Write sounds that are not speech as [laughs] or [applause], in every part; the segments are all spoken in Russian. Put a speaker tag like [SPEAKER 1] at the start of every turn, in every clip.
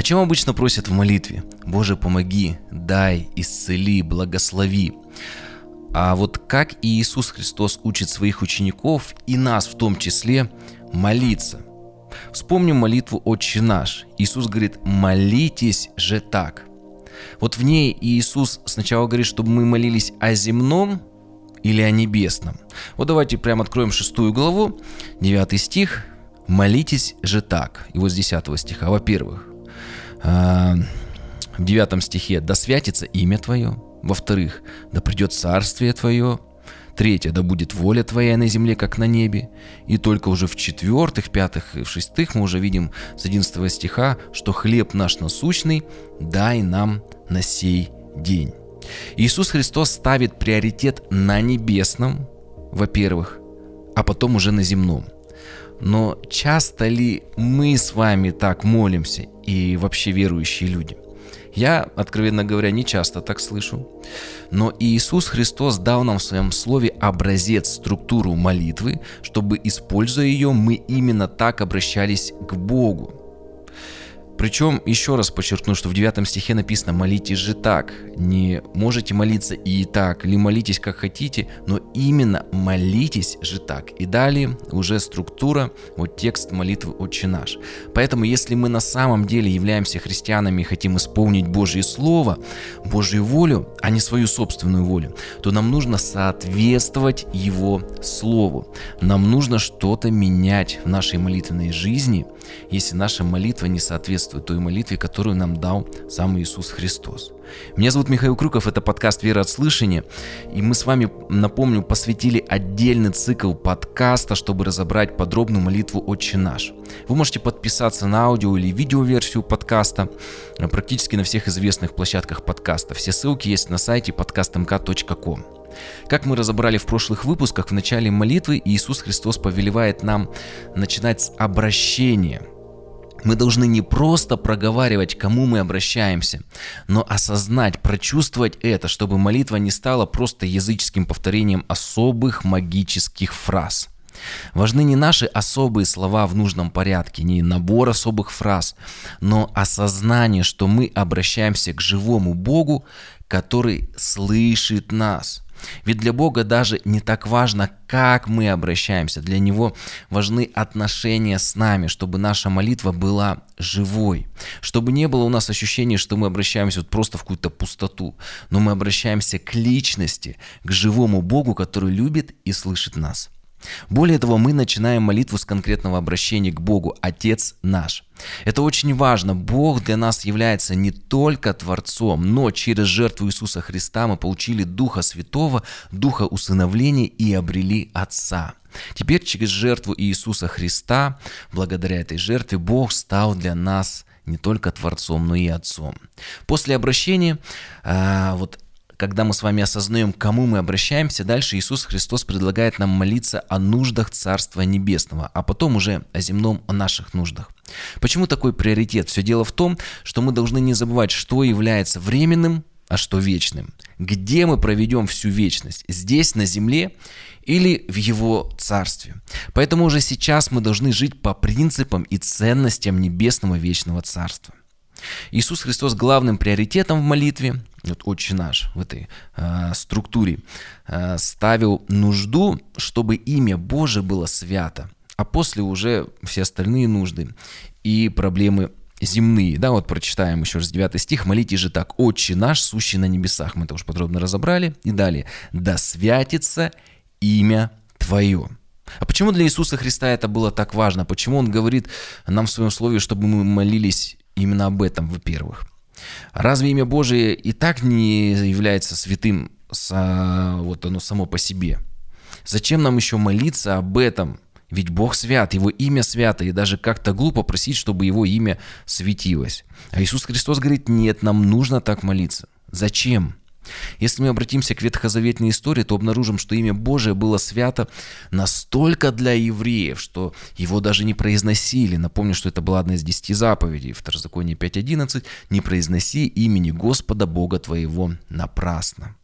[SPEAKER 1] О чем обычно просят в молитве? Боже, помоги, дай, исцели, благослови. А вот как Иисус Христос учит своих учеников и нас в том числе молиться? Вспомним молитву «Отче наш». Иисус говорит «молитесь же так». Вот в ней Иисус сначала говорит, чтобы мы молились о земном или о небесном. Вот давайте прямо откроем шестую главу, девятый стих. «Молитесь же так». И вот с 10 стиха. Во-первых, а, в девятом стихе «Да святится имя Твое». Во-вторых, «Да придет царствие Твое». Третье, да будет воля твоя на земле, как на небе. И только уже в четвертых, пятых и шестых мы уже видим с 11 стиха, что хлеб наш насущный дай нам на сей день. Иисус Христос ставит приоритет на небесном, во-первых, а потом уже на земном. Но часто ли мы с вами так молимся и вообще верующие люди? Я, откровенно говоря, не часто так слышу. Но Иисус Христос дал нам в своем слове образец, структуру молитвы, чтобы, используя ее, мы именно так обращались к Богу. Причем, еще раз подчеркну, что в 9 стихе написано «молитесь же так». Не можете молиться и так, или молитесь как хотите, но именно молитесь же так. И далее уже структура, вот текст молитвы «Отче наш». Поэтому, если мы на самом деле являемся христианами и хотим исполнить Божье Слово, Божью волю, а не свою собственную волю, то нам нужно соответствовать Его Слову. Нам нужно что-то менять в нашей молитвенной жизни, если наша молитва не соответствует той молитве, которую нам дал сам Иисус Христос. Меня зовут Михаил Крюков, это подкаст «Вера от слышания», и мы с вами, напомню, посвятили отдельный цикл подкаста, чтобы разобрать подробную молитву «Отче наш». Вы можете подписаться на аудио или видеоверсию подкаста практически на всех известных площадках подкаста. Все ссылки есть на сайте podcastmk.com. Как мы разобрали в прошлых выпусках, в начале молитвы Иисус Христос повелевает нам начинать с обращения – мы должны не просто проговаривать, к кому мы обращаемся, но осознать, прочувствовать это, чтобы молитва не стала просто языческим повторением особых магических фраз. Важны не наши особые слова в нужном порядке, не набор особых фраз, но осознание, что мы обращаемся к живому Богу, который слышит нас – ведь для Бога даже не так важно, как мы обращаемся. Для Него важны отношения с нами, чтобы наша молитва была живой. Чтобы не было у нас ощущения, что мы обращаемся вот просто в какую-то пустоту. Но мы обращаемся к личности, к живому Богу, который любит и слышит нас. Более того, мы начинаем молитву с конкретного обращения к Богу, Отец наш. Это очень важно. Бог для нас является не только Творцом, но через жертву Иисуса Христа мы получили Духа Святого, Духа усыновления и обрели Отца. Теперь через жертву Иисуса Христа, благодаря этой жертве, Бог стал для нас не только Творцом, но и Отцом. После обращения, а, вот когда мы с вами осознаем, к кому мы обращаемся, дальше Иисус Христос предлагает нам молиться о нуждах Царства Небесного, а потом уже о земном, о наших нуждах. Почему такой приоритет? Все дело в том, что мы должны не забывать, что является временным, а что вечным. Где мы проведем всю вечность? Здесь, на земле или в его царстве. Поэтому уже сейчас мы должны жить по принципам и ценностям небесного вечного царства. Иисус Христос главным приоритетом в молитве, вот «Отче наш» в этой э, структуре, э, ставил нужду, чтобы имя Божие было свято, а после уже все остальные нужды и проблемы земные. Да, вот прочитаем еще раз 9 стих. «Молите же так, Отче наш, сущий на небесах». Мы это уже подробно разобрали. И далее. «Да святится имя Твое». А почему для Иисуса Христа это было так важно? Почему Он говорит нам в своем слове, чтобы мы молились именно об этом, во-первых. Разве имя Божие и так не является святым вот оно само по себе? Зачем нам еще молиться об этом? Ведь Бог свят, Его имя свято, и даже как-то глупо просить, чтобы Его имя светилось. А Иисус Христос говорит, нет, нам нужно так молиться. Зачем? Если мы обратимся к ветхозаветной истории, то обнаружим, что имя Божие было свято настолько для евреев, что его даже не произносили. Напомню, что это была одна из десяти заповедей. Второзаконие 5.11. «Не произноси имени Господа Бога твоего напрасно».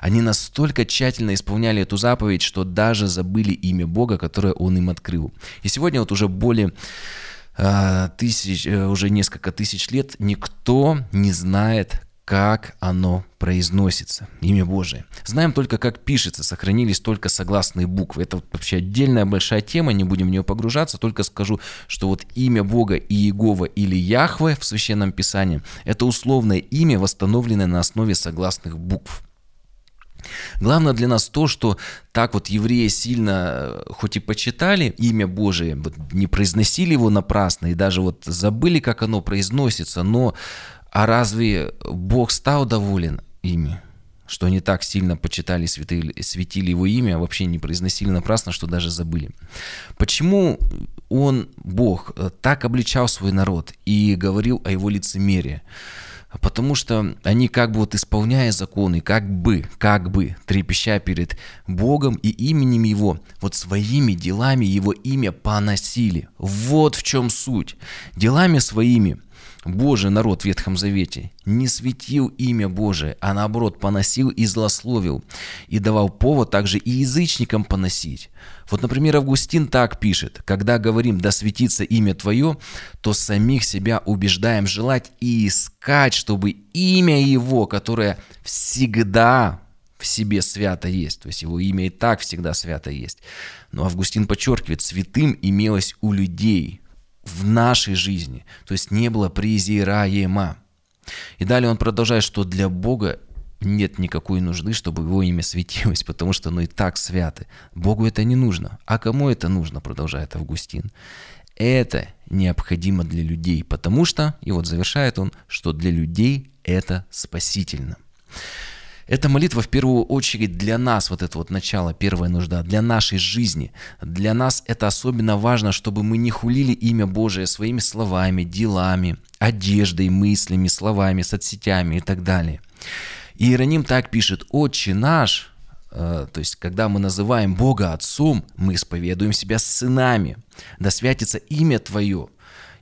[SPEAKER 1] Они настолько тщательно исполняли эту заповедь, что даже забыли имя Бога, которое Он им открыл. И сегодня вот уже более э, тысяч, э, уже несколько тысяч лет никто не знает, как оно произносится, имя Божие. Знаем только, как пишется, сохранились только согласные буквы. Это вообще отдельная большая тема, не будем в нее погружаться, только скажу, что вот имя Бога Иегова или Яхве в Священном Писании – это условное имя, восстановленное на основе согласных букв. Главное для нас то, что так вот евреи сильно, э, хоть и почитали имя Божие, не произносили его напрасно и даже вот забыли, как оно произносится, но а разве Бог стал доволен ими? Что они так сильно почитали, светили, светили его имя, а вообще не произносили напрасно, что даже забыли. Почему он, Бог, так обличал свой народ и говорил о его лицемерии? Потому что они как бы вот исполняя законы, как бы, как бы, трепеща перед Богом и именем Его, вот своими делами Его имя поносили. Вот в чем суть. Делами своими – Божий народ в Ветхом Завете не светил имя Божие, а наоборот поносил и злословил, и давал повод также и язычникам поносить. Вот, например, Августин так пишет, когда говорим «да светится имя Твое», то самих себя убеждаем желать и искать, чтобы имя Его, которое всегда в себе свято есть, то есть его имя и так всегда свято есть. Но Августин подчеркивает, святым имелось у людей, в нашей жизни. То есть не было презираема. И далее он продолжает, что для Бога нет никакой нужды, чтобы его имя светилось, [laughs] потому что оно и так свято. Богу это не нужно. А кому это нужно, продолжает Августин. Это необходимо для людей, потому что, и вот завершает он, что для людей это спасительно. Эта молитва в первую очередь для нас, вот это вот начало, первая нужда, для нашей жизни. Для нас это особенно важно, чтобы мы не хулили имя Божие своими словами, делами, одеждой, мыслями, словами, соцсетями и так далее. И Иероним так пишет, «Отче наш», э, то есть, когда мы называем Бога Отцом, мы исповедуем себя сынами. Да святится имя Твое.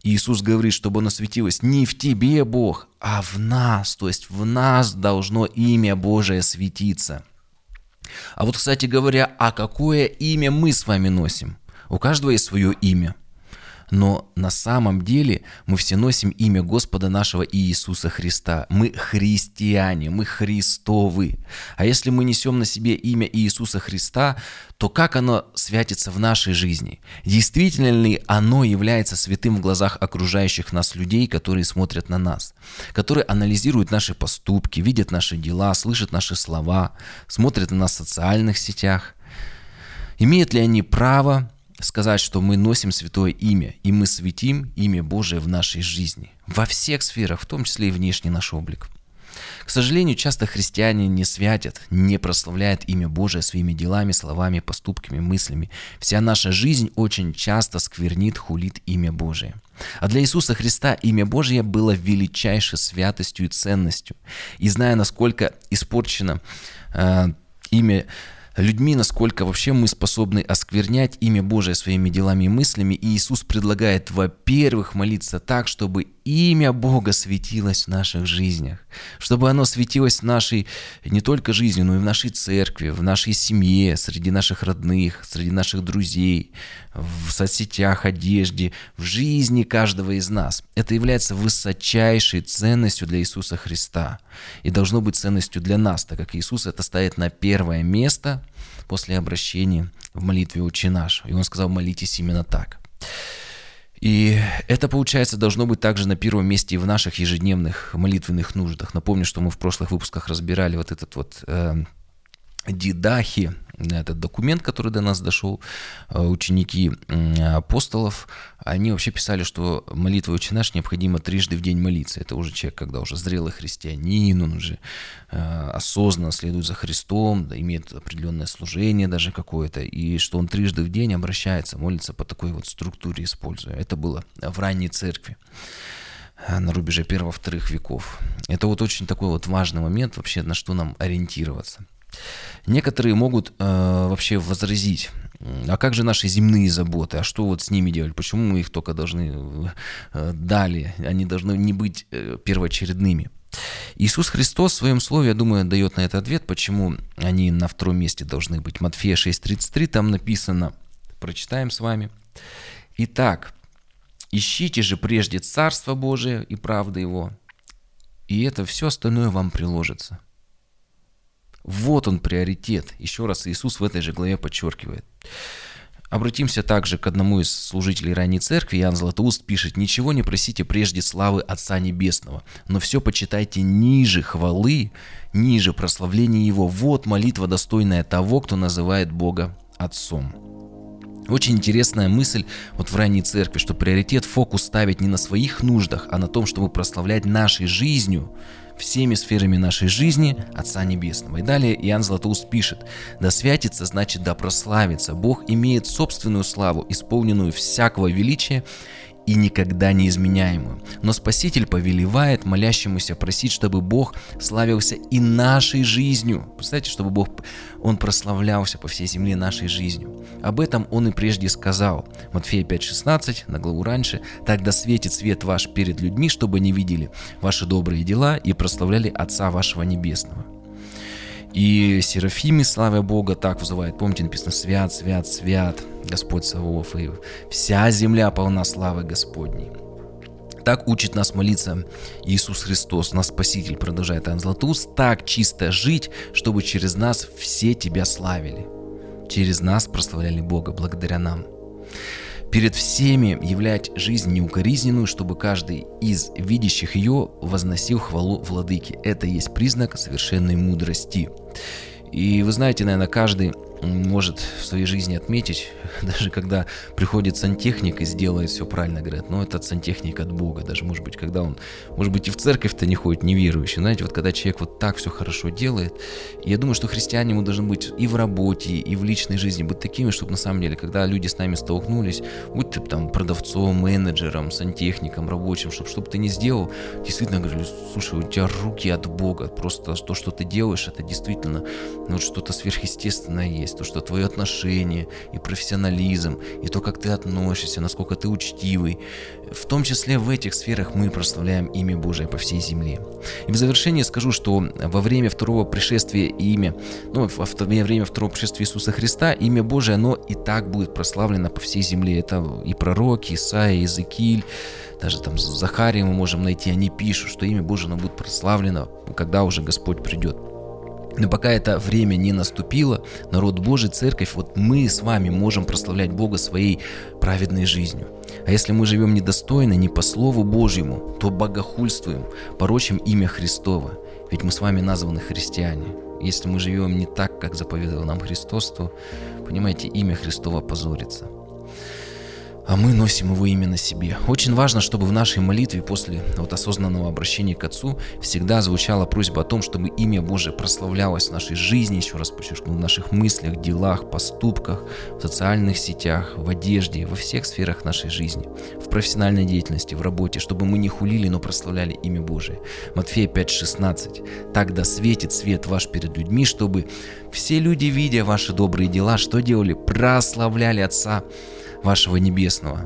[SPEAKER 1] Иисус говорит, чтобы оно светилось не в тебе, Бог, а в нас. То есть в нас должно имя Божие светиться. А вот, кстати говоря, а какое имя мы с вами носим? У каждого есть свое имя – но на самом деле мы все носим имя Господа нашего Иисуса Христа. Мы христиане, мы Христовы. А если мы несем на себе имя Иисуса Христа, то как оно святится в нашей жизни? Действительно ли оно является святым в глазах окружающих нас людей, которые смотрят на нас, которые анализируют наши поступки, видят наши дела, слышат наши слова, смотрят на нас в социальных сетях? Имеют ли они право сказать, что мы носим святое имя, и мы светим имя Божие в нашей жизни, во всех сферах, в том числе и внешний наш облик. К сожалению, часто христиане не святят, не прославляют имя Божие своими делами, словами, поступками, мыслями. Вся наша жизнь очень часто сквернит, хулит имя Божие. А для Иисуса Христа имя Божие было величайшей святостью и ценностью. И зная, насколько испорчено э, имя людьми, насколько вообще мы способны осквернять имя Божие своими делами и мыслями. И Иисус предлагает, во-первых, молиться так, чтобы имя Бога светилось в наших жизнях, чтобы оно светилось в нашей не только жизни, но и в нашей церкви, в нашей семье, среди наших родных, среди наших друзей, в соцсетях, одежде, в жизни каждого из нас. Это является высочайшей ценностью для Иисуса Христа и должно быть ценностью для нас, так как Иисус это ставит на первое место после обращения в молитве «Отче наш». И Он сказал, молитесь именно так. И это, получается, должно быть также на первом месте и в наших ежедневных молитвенных нуждах. Напомню, что мы в прошлых выпусках разбирали вот этот вот э, Дидахи, этот документ, который до нас дошел, э, ученики апостолов, они вообще писали, что молитва «Отче наш» необходимо трижды в день молиться. Это уже человек, когда уже зрелый христианин, он уже э, осознанно следует за Христом, имеет определенное служение даже какое-то, и что он трижды в день обращается, молится по такой вот структуре используя. Это было в ранней церкви э, на рубеже первого-вторых веков. Это вот очень такой вот важный момент вообще, на что нам ориентироваться – Некоторые могут э, вообще возразить, а как же наши земные заботы, а что вот с ними делать, почему мы их только должны э, дали, они должны не быть э, первоочередными. Иисус Христос в своем слове, я думаю, дает на это ответ, почему они на втором месте должны быть. Матфея 6.33, там написано, прочитаем с вами. Итак, Ищите же прежде Царство Божие и правды Его, и это все остальное вам приложится. Вот он приоритет. Еще раз Иисус в этой же главе подчеркивает. Обратимся также к одному из служителей ранней церкви. Иоанн Златоуст пишет, «Ничего не просите прежде славы Отца Небесного, но все почитайте ниже хвалы, ниже прославления Его. Вот молитва, достойная того, кто называет Бога Отцом». Очень интересная мысль вот в ранней церкви, что приоритет, фокус ставить не на своих нуждах, а на том, чтобы прославлять нашей жизнью всеми сферами нашей жизни Отца Небесного. И далее Иоанн Златоуст пишет, «Да святится, значит, да прославится. Бог имеет собственную славу, исполненную всякого величия, и никогда не изменяемую. Но Спаситель повелевает молящемуся просить, чтобы Бог славился и нашей жизнью. Представьте, чтобы Бог, Он прославлялся по всей земле нашей жизнью. Об этом Он и прежде сказал. Матфея 5,16, на главу раньше. «Тогда светит свет ваш перед людьми, чтобы они видели ваши добрые дела и прославляли Отца вашего Небесного». И Серафимы, слава Бога, так вызывает. Помните, написано «Свят, свят, свят, Господь Савов, и вся земля полна славы Господней». Так учит нас молиться Иисус Христос, наш Спаситель, продолжает Иоанн Златоуст, так чисто жить, чтобы через нас все Тебя славили. Через нас прославляли Бога, благодаря нам перед всеми являть жизнь неукоризненную, чтобы каждый из видящих ее возносил хвалу владыке. Это есть признак совершенной мудрости. И вы знаете, наверное, каждый может в своей жизни отметить, [laughs] даже когда приходит сантехник и сделает все правильно, говорят, ну этот сантехник от Бога, даже может быть, когда он, может быть, и в церковь-то не ходит неверующий, знаете, вот когда человек вот так все хорошо делает, я думаю, что христиане ему должны быть и в работе, и в личной жизни быть такими, чтобы на самом деле, когда люди с нами столкнулись, будь ты там продавцом, менеджером, сантехником, рабочим, чтобы что бы ты ни сделал, действительно говорили, слушай, у тебя руки от Бога, просто то, что ты делаешь, это действительно ну, что-то сверхъестественное есть есть, то, что твое отношение и профессионализм, и то, как ты относишься, насколько ты учтивый, в том числе в этих сферах мы прославляем имя Божие по всей земле. И в завершение скажу, что во время второго пришествия имя, ну, во время второго пришествия Иисуса Христа, имя Божие, оно и так будет прославлено по всей земле. Это и пророки, Исаия, Иезекииль, даже там Захария мы можем найти, они пишут, что имя Божие оно будет прославлено, когда уже Господь придет. Но пока это время не наступило, народ Божий, церковь, вот мы с вами можем прославлять Бога своей праведной жизнью. А если мы живем недостойно, не по Слову Божьему, то богохульствуем, порочим имя Христова. Ведь мы с вами названы христиане. Если мы живем не так, как заповедовал нам Христос, то, понимаете, имя Христова позорится а мы носим его именно себе. Очень важно, чтобы в нашей молитве после вот осознанного обращения к Отцу всегда звучала просьба о том, чтобы имя Божие прославлялось в нашей жизни, еще раз подчеркну, в наших мыслях, делах, поступках, в социальных сетях, в одежде, во всех сферах нашей жизни, в профессиональной деятельности, в работе, чтобы мы не хулили, но прославляли имя Божие. Матфея 5,16. «Тогда светит свет ваш перед людьми, чтобы все люди, видя ваши добрые дела, что делали? Прославляли Отца вашего небесного.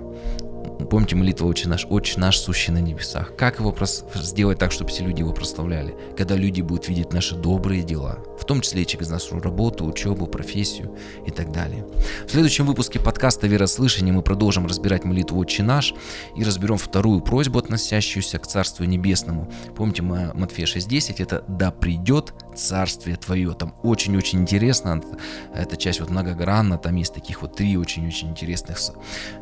[SPEAKER 1] Помните молитву «Отче наш», «Отче наш, сущий на небесах». Как его прос... сделать так, чтобы все люди его прославляли? Когда люди будут видеть наши добрые дела, в том числе и через нашу работу, учебу, профессию и так далее. В следующем выпуске подкаста «Верослышание» мы продолжим разбирать молитву «Отче наш» и разберем вторую просьбу, относящуюся к Царству Небесному. Помните Матфея 6.10, это «Да придет Царствие Твое». Там очень-очень интересно, эта часть вот многогранна, там есть таких вот три очень-очень интересных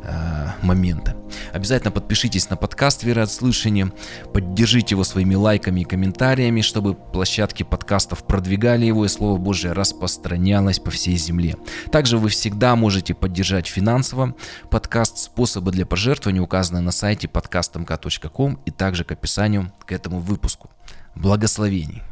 [SPEAKER 1] э, момента. Обязательно подпишитесь на подкаст «Вера от слышания», поддержите его своими лайками и комментариями, чтобы площадки подкастов продвигали его и Слово Божье распространялось по всей земле. Также вы всегда можете поддержать финансово подкаст. Способы для пожертвования указаны на сайте подкастмк.ком и также к описанию к этому выпуску. Благословений!